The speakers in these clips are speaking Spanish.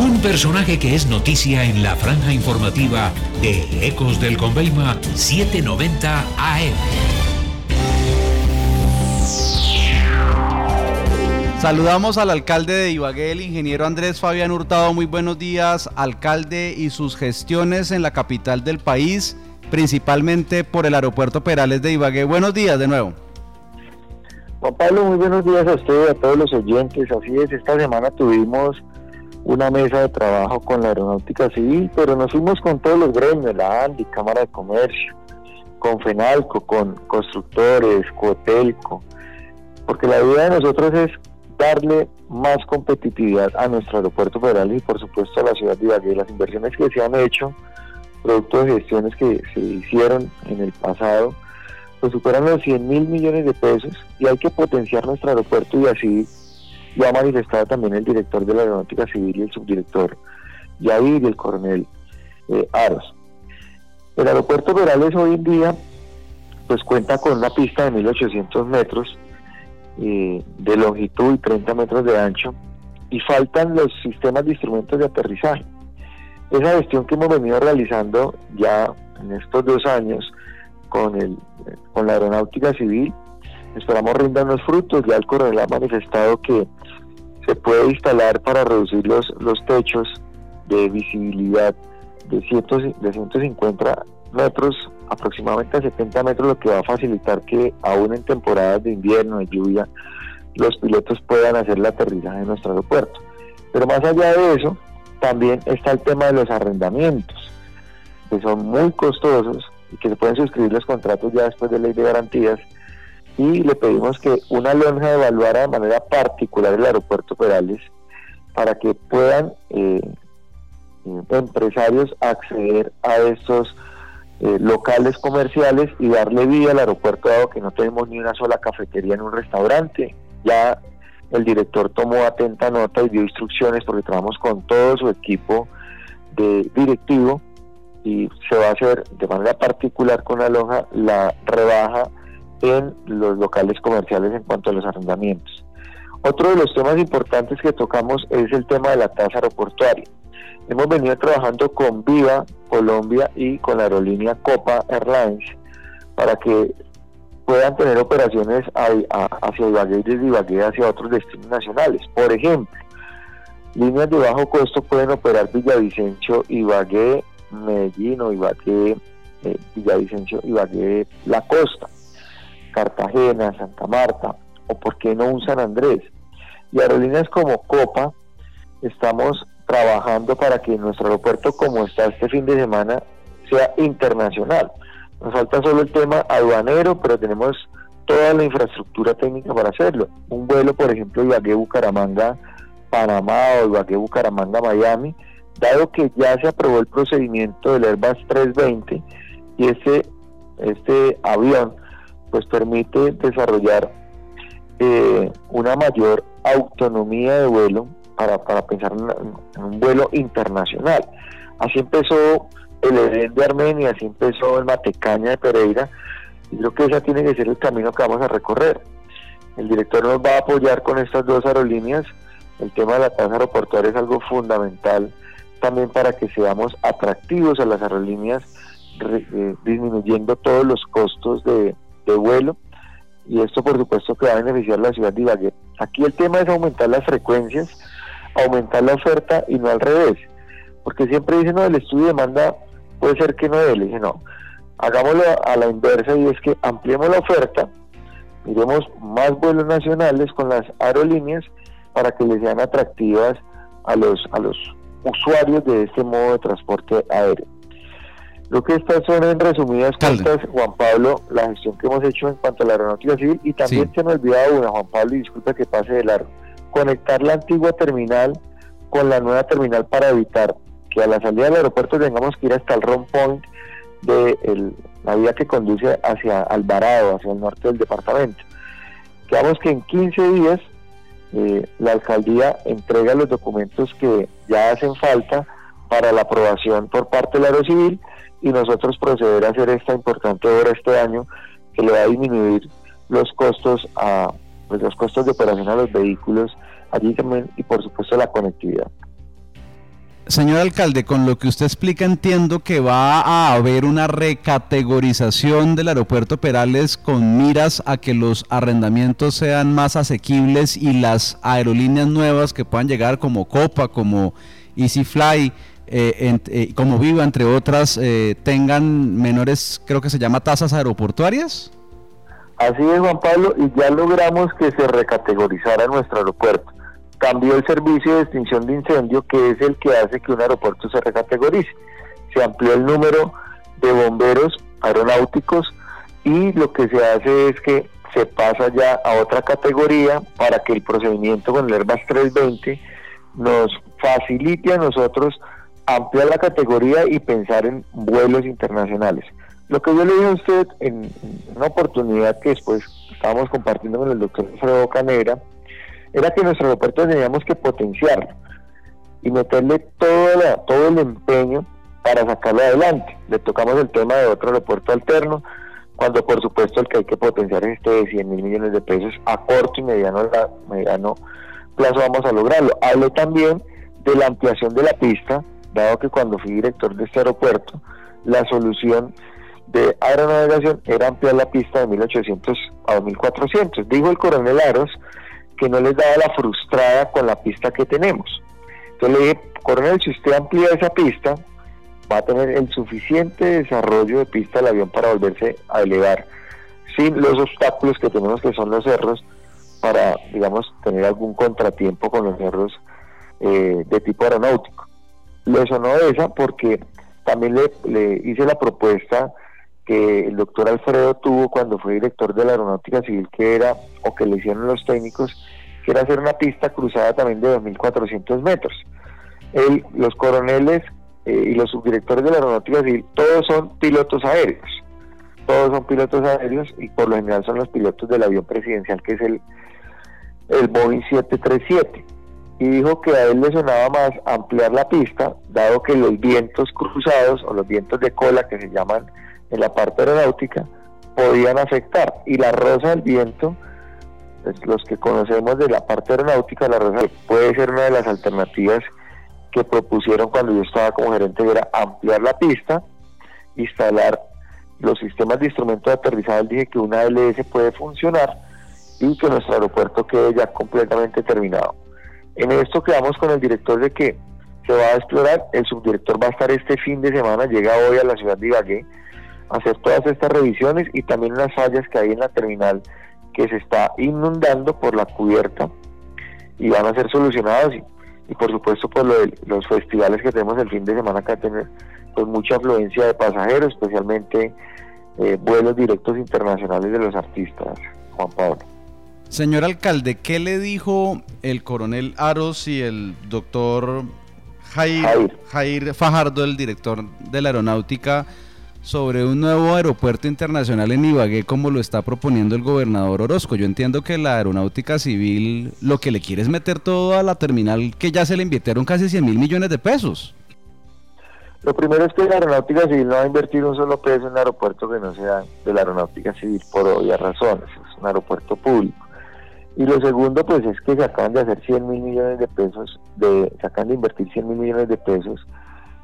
Un personaje que es noticia en la franja informativa de Ecos del Conveima 790 AM. Saludamos al alcalde de Ibagué, el ingeniero Andrés Fabián Hurtado. Muy buenos días, alcalde, y sus gestiones en la capital del país, principalmente por el aeropuerto Perales de Ibagué. Buenos días de nuevo. Juan Pablo, muy buenos días a usted y a todos los oyentes. Así es, esta semana tuvimos una mesa de trabajo con la aeronáutica civil, pero nos fuimos con todos los gremios, la ANDI, Cámara de Comercio, con FENALCO, con constructores, Cotelco, porque la idea de nosotros es darle más competitividad a nuestro aeropuerto federal y por supuesto a la ciudad de Ibagué. Las inversiones que se han hecho, producto de gestiones que se hicieron en el pasado, pues superan los 100 mil millones de pesos y hay que potenciar nuestro aeropuerto y así lo ha manifestado también el director de la aeronáutica civil y el subdirector Yair y el coronel eh, Aros. El aeropuerto Perales hoy en día pues cuenta con una pista de 1800 metros eh, de longitud y 30 metros de ancho y faltan los sistemas de instrumentos de aterrizaje. Esa gestión que hemos venido realizando ya en estos dos años con, el, con la aeronáutica civil, esperamos rindan los frutos. Ya el coronel ha manifestado que se puede instalar para reducir los, los techos de visibilidad de, cientos, de 150 metros aproximadamente a 70 metros, lo que va a facilitar que aún en temporadas de invierno, de lluvia, los pilotos puedan hacer el aterrizaje en nuestro aeropuerto. Pero más allá de eso, también está el tema de los arrendamientos, que son muy costosos y que se pueden suscribir los contratos ya después de ley de garantías. Y le pedimos que una lonja evaluara de manera particular el aeropuerto Perales para que puedan eh, empresarios acceder a estos eh, locales comerciales y darle vida al aeropuerto dado que no tenemos ni una sola cafetería en un restaurante. Ya el director tomó atenta nota y dio instrucciones porque trabajamos con todo su equipo de directivo y se va a hacer de manera particular con Aloha la rebaja en los locales comerciales en cuanto a los arrendamientos. Otro de los temas importantes que tocamos es el tema de la tasa aeroportuaria. Hemos venido trabajando con Viva Colombia y con la aerolínea Copa Airlines para que puedan tener operaciones hacia Ibagué y desde Ibagué hacia otros destinos nacionales. Por ejemplo, líneas de bajo costo pueden operar Villavicencio, Ibagué, Medellín o Ibagué, eh, Villavicencio, Ibagué, La Costa, Cartagena, Santa Marta o por qué no un San Andrés. Y aerolíneas como Copa estamos trabajando para que nuestro aeropuerto, como está este fin de semana, sea internacional. Nos falta solo el tema aduanero, pero tenemos toda la infraestructura técnica para hacerlo. Un vuelo, por ejemplo, Ibagué-Bucaramanga, Panamá o Ibagué-Bucaramanga-Miami, dado que ya se aprobó el procedimiento del Airbus 320 y este, este avión pues permite desarrollar eh, una mayor autonomía de vuelo para, pensar en, un vuelo internacional. Así empezó el Edén de Armenia, así empezó el Matecaña de Pereira, y creo que ese tiene que ser el camino que vamos a recorrer. El director nos va a apoyar con estas dos aerolíneas. El tema de la tasa aeroportuaria es algo fundamental también para que seamos atractivos a las aerolíneas, eh, disminuyendo todos los costos de, de vuelo y esto por supuesto que va a beneficiar la ciudad de Ibagué. Aquí el tema es aumentar las frecuencias aumentar la oferta y no al revés. Porque siempre dicen, no, el estudio de demanda puede ser que no dé. Le dije, no, hagámoslo a la inversa y es que ampliemos la oferta, miremos más vuelos nacionales con las aerolíneas para que les sean atractivas a los, a los usuarios de este modo de transporte aéreo. Lo que estas son en resumidas cuentas, Juan Pablo, la gestión que hemos hecho en cuanto a la aeronáutica civil y también se me olvidó una, Juan Pablo, y disculpa que pase de largo. Conectar la antigua terminal con la nueva terminal para evitar que a la salida del aeropuerto tengamos que ir hasta el Ron Point de la vía que conduce hacia Alvarado, hacia el norte del departamento. Quedamos que en 15 días eh, la alcaldía entrega los documentos que ya hacen falta para la aprobación por parte del Aerocivil y nosotros proceder a hacer esta importante obra este año que le va a disminuir los costos a pues, los costos de operación a los vehículos allí también y por supuesto la conectividad. Señor alcalde, con lo que usted explica entiendo que va a haber una recategorización del aeropuerto Perales con miras a que los arrendamientos sean más asequibles y las aerolíneas nuevas que puedan llegar como Copa, como EasyFly, eh, eh, como Viva, entre otras, eh, tengan menores, creo que se llama tasas aeroportuarias. Así es, Juan Pablo, y ya logramos que se recategorizara nuestro aeropuerto cambió el servicio de extinción de incendio, que es el que hace que un aeropuerto se recategorice. Se amplió el número de bomberos aeronáuticos y lo que se hace es que se pasa ya a otra categoría para que el procedimiento con el Airbus 320 nos facilite a nosotros ampliar la categoría y pensar en vuelos internacionales. Lo que yo le dije a usted en una oportunidad que después estábamos compartiendo con el doctor Alfredo Canera, era que nuestro aeropuerto teníamos que potenciarlo y meterle todo, todo el empeño para sacarlo adelante. Le tocamos el tema de otro aeropuerto alterno, cuando por supuesto el que hay que potenciar es este de 100 mil millones de pesos a corto y mediano, mediano plazo vamos a lograrlo. Hablé también de la ampliación de la pista, dado que cuando fui director de este aeropuerto, la solución de aeronavegación era ampliar la pista de 1800 a 2400. Dijo el coronel Aros que no les daba la frustrada con la pista que tenemos. Entonces le dije, coronel, si usted amplía esa pista, va a tener el suficiente desarrollo de pista del avión para volverse a elevar sin los obstáculos que tenemos que son los cerros para, digamos, tener algún contratiempo con los cerros eh, de tipo aeronáutico. Le sonó esa porque también le, hice la propuesta que el doctor Alfredo tuvo cuando fue director de la Aeronáutica Civil, que era, o que le hicieron los técnicos, que era hacer una pista cruzada también de 2.400 metros. El, los coroneles eh, y los subdirectores de la Aeronáutica Civil, todos son pilotos aéreos. Todos son pilotos aéreos y por lo general son los pilotos del avión presidencial, que es el, el Boeing 737. Y dijo que a él le sonaba más ampliar la pista, dado que los vientos cruzados o los vientos de cola, que se llaman en la parte aeronáutica podían afectar. Y la rosa del viento, pues, los que conocemos de la parte aeronáutica, la rosa puede ser una de las alternativas que propusieron cuando yo estaba como gerente, era ampliar la pista, instalar los sistemas de instrumentos de aterrizaje, dije que una LS puede funcionar y que nuestro aeropuerto quede ya completamente terminado. En esto quedamos con el director de que se va a explorar, el subdirector va a estar este fin de semana, llega hoy a la ciudad de Ibagué, hacer todas estas revisiones y también las fallas que hay en la terminal que se está inundando por la cubierta y van a ser solucionadas y, por supuesto por lo de los festivales que tenemos el fin de semana que tener pues mucha afluencia de pasajeros, especialmente eh, vuelos directos internacionales de los artistas, Juan Pablo. Señor alcalde, ¿qué le dijo el coronel Aros y el doctor Jair, Jair. Jair Fajardo, el director de la aeronáutica, sobre un nuevo aeropuerto internacional en Ibagué como lo está proponiendo el gobernador Orozco. Yo entiendo que la aeronáutica civil lo que le quiere es meter todo a la terminal que ya se le invirtieron casi 100 mil millones de pesos. Lo primero es que la aeronáutica civil no va a invertir un solo peso en un aeropuerto que no sea de la aeronáutica civil por obvias razones, es un aeropuerto público. Y lo segundo pues es que se acaban de hacer 100 mil millones de pesos, de, se acaban de invertir 100 mil millones de pesos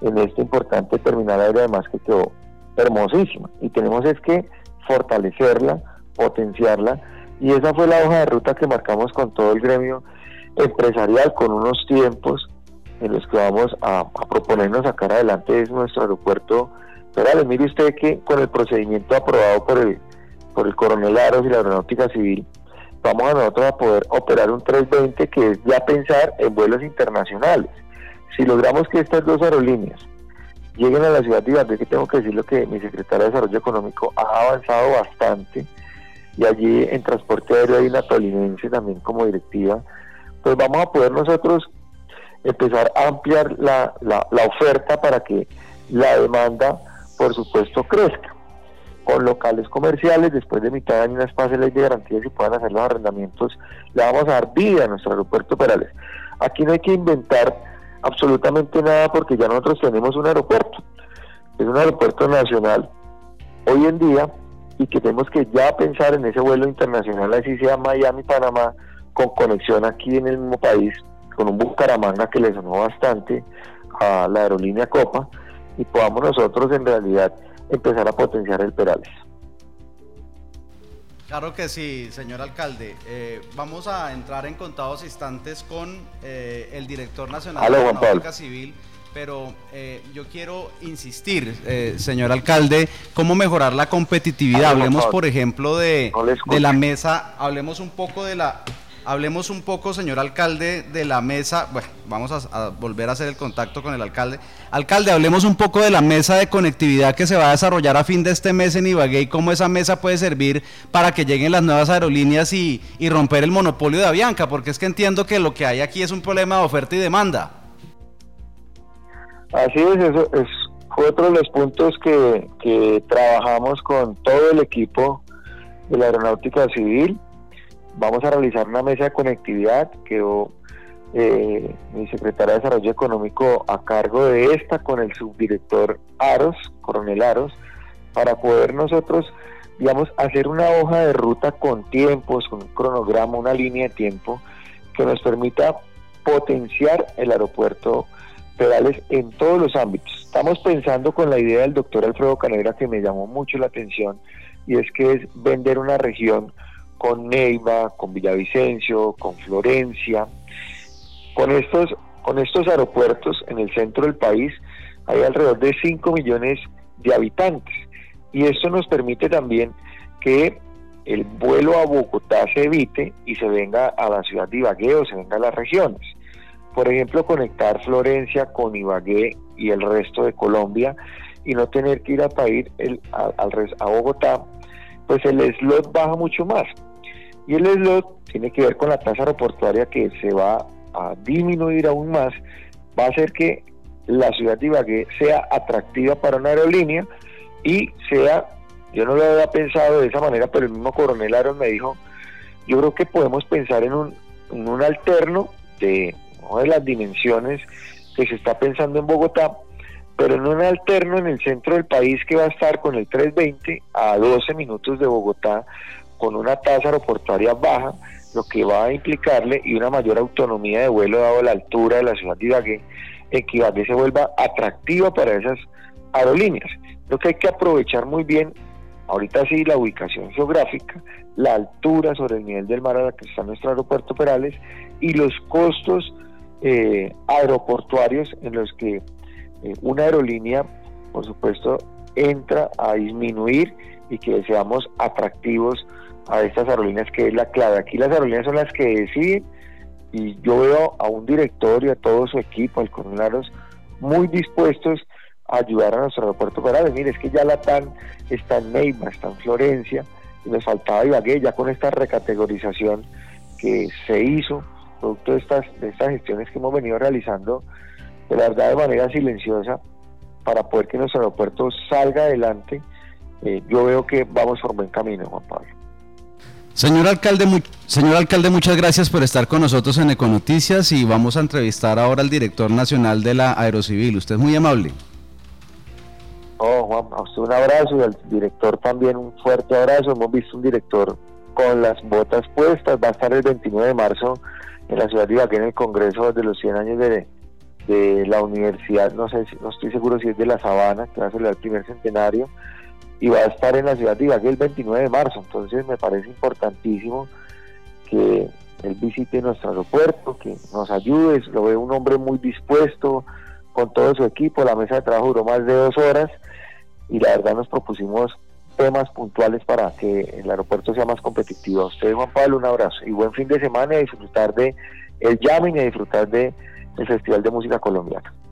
en este importante terminal aéreo además que quedó hermosísima y tenemos es que fortalecerla, potenciarla y esa fue la hoja de ruta que marcamos con todo el gremio empresarial con unos tiempos en los que vamos a, proponernos sacar adelante es nuestro aeropuerto Perales. Mire usted que con el procedimiento aprobado por el por el coronel Aros y la aeronáutica civil vamos a nosotros a poder operar un 320 que es ya pensar en vuelos internacionales. Si logramos que estas dos aerolíneas lleguen a la ciudad de Ibagué, que tengo que decirlo que mi secretario de Desarrollo Económico ha avanzado bastante y allí en transporte aéreo hay una tolimense también como directiva, pues vamos a poder nosotros empezar a ampliar la, la oferta para que la demanda, por supuesto, crezca con locales comerciales, después de mitad de año unas pase ley de garantías y puedan hacer los arrendamientos, le vamos a dar vida a nuestro aeropuerto Perales. Aquí no hay que inventar absolutamente nada porque ya nosotros tenemos un aeropuerto, es un aeropuerto nacional hoy en día y que tenemos que ya pensar en ese vuelo internacional, así sea Miami-Panamá, con conexión aquí en el mismo país, con un Bucaramanga que le sonó bastante a la aerolínea Copa y podamos nosotros en realidad empezar a potenciar el Perales. Claro que sí, señor alcalde. Eh, vamos a entrar en contados instantes con eh, el director nacional de la Náutica Civil, pero eh, yo quiero insistir, señor alcalde, cómo mejorar la competitividad. Hablemos, por ejemplo, de, de la mesa, hablemos un poco de la Hablemos un poco, señor alcalde, de la mesa. Bueno, vamos a, volver a hacer el contacto con el alcalde. Alcalde, hablemos un poco de la mesa de conectividad que se va a desarrollar a fin de este mes en Ibagué y cómo esa mesa puede servir para que lleguen las nuevas aerolíneas y, romper el monopolio de Avianca, porque es que entiendo que lo que hay aquí es un problema de oferta y demanda. Así es, eso es otro de los puntos que trabajamos con todo el equipo de la aeronáutica civil Vamos a realizar una mesa de conectividad, quedó eh, mi secretaria de Desarrollo Económico a cargo de esta con el subdirector Aros, Coronel Aros, para poder nosotros, digamos, hacer una hoja de ruta con tiempos, con un cronograma, una línea de tiempo que nos permita potenciar el aeropuerto Perales en todos los ámbitos. Estamos pensando con la idea del doctor Alfredo Canera que me llamó mucho la atención y es que es vender una región con Neiva, con Villavicencio, con Florencia. Con estos, con estos aeropuertos en el centro del país hay alrededor de 5 millones de habitantes y esto nos permite también que el vuelo a Bogotá se evite y se venga a la ciudad de Ibagué o se venga a las regiones. Por ejemplo, conectar Florencia con Ibagué y el resto de Colombia y no tener que ir a, país el, a, a Bogotá, pues el slot baja mucho más. Y el slot tiene que ver con la tasa aeroportuaria que se va a disminuir aún más, va a hacer que la ciudad de Ibagué sea atractiva para una aerolínea y sea, yo no lo había pensado de esa manera, pero el mismo coronel Aaron me dijo, yo creo que podemos pensar en un, en un alterno de, de las dimensiones que se está pensando en Bogotá, pero en un alterno en el centro del país que va a estar con el 320 a 12 minutos de Bogotá con una tasa aeroportuaria baja, lo que va a implicarle y una mayor autonomía de vuelo dado la altura de la ciudad de Ibagué, en que Ibagué se vuelva atractiva para esas aerolíneas. Lo que hay que aprovechar muy bien, ahorita sí, la ubicación geográfica, la altura sobre el nivel del mar a la que está nuestro aeropuerto Perales y los costos eh, aeroportuarios en los que eh, una aerolínea, por supuesto, entra a disminuir y que seamos atractivos a estas aerolíneas, que es la clave. Aquí las aerolíneas son las que deciden y yo veo a un director y a todo su equipo, al coronel muy dispuestos a ayudar a nuestro aeropuerto para Mire, es que ya la TAN está en Neiva, está en Florencia, y nos faltaba Ibagué, ya con esta recategorización que se hizo, producto de estas, de estas gestiones que hemos venido realizando, de la verdad de manera silenciosa, para poder que nuestro aeropuerto salga adelante, eh, yo veo que vamos por buen camino, Juan Pablo. Señor alcalde, señor alcalde, muchas gracias por estar con nosotros en Econoticias y vamos a entrevistar ahora al director nacional de la Aerocivil. Usted es muy amable. Oh, Juan, a usted un abrazo y al director también un fuerte abrazo. Hemos visto un director con las botas puestas. Va a estar el 29 de marzo en la ciudad de Ibagué en el Congreso de los 100 años de, de la universidad. No sé, no estoy seguro si es de la Sabana, que va a ser el primer centenario y va a estar en la ciudad de Ibagué el 29 de marzo. Entonces me parece importantísimo que él visite nuestro aeropuerto, que nos ayude. Lo veo un hombre muy dispuesto con todo su equipo. La mesa de trabajo duró más de dos horas y la verdad nos propusimos temas puntuales para que el aeropuerto sea más competitivo. A usted, Juan Pablo, un abrazo y buen fin de semana y disfrutar de el Yamin y disfrutar de el Festival de Música Colombiana.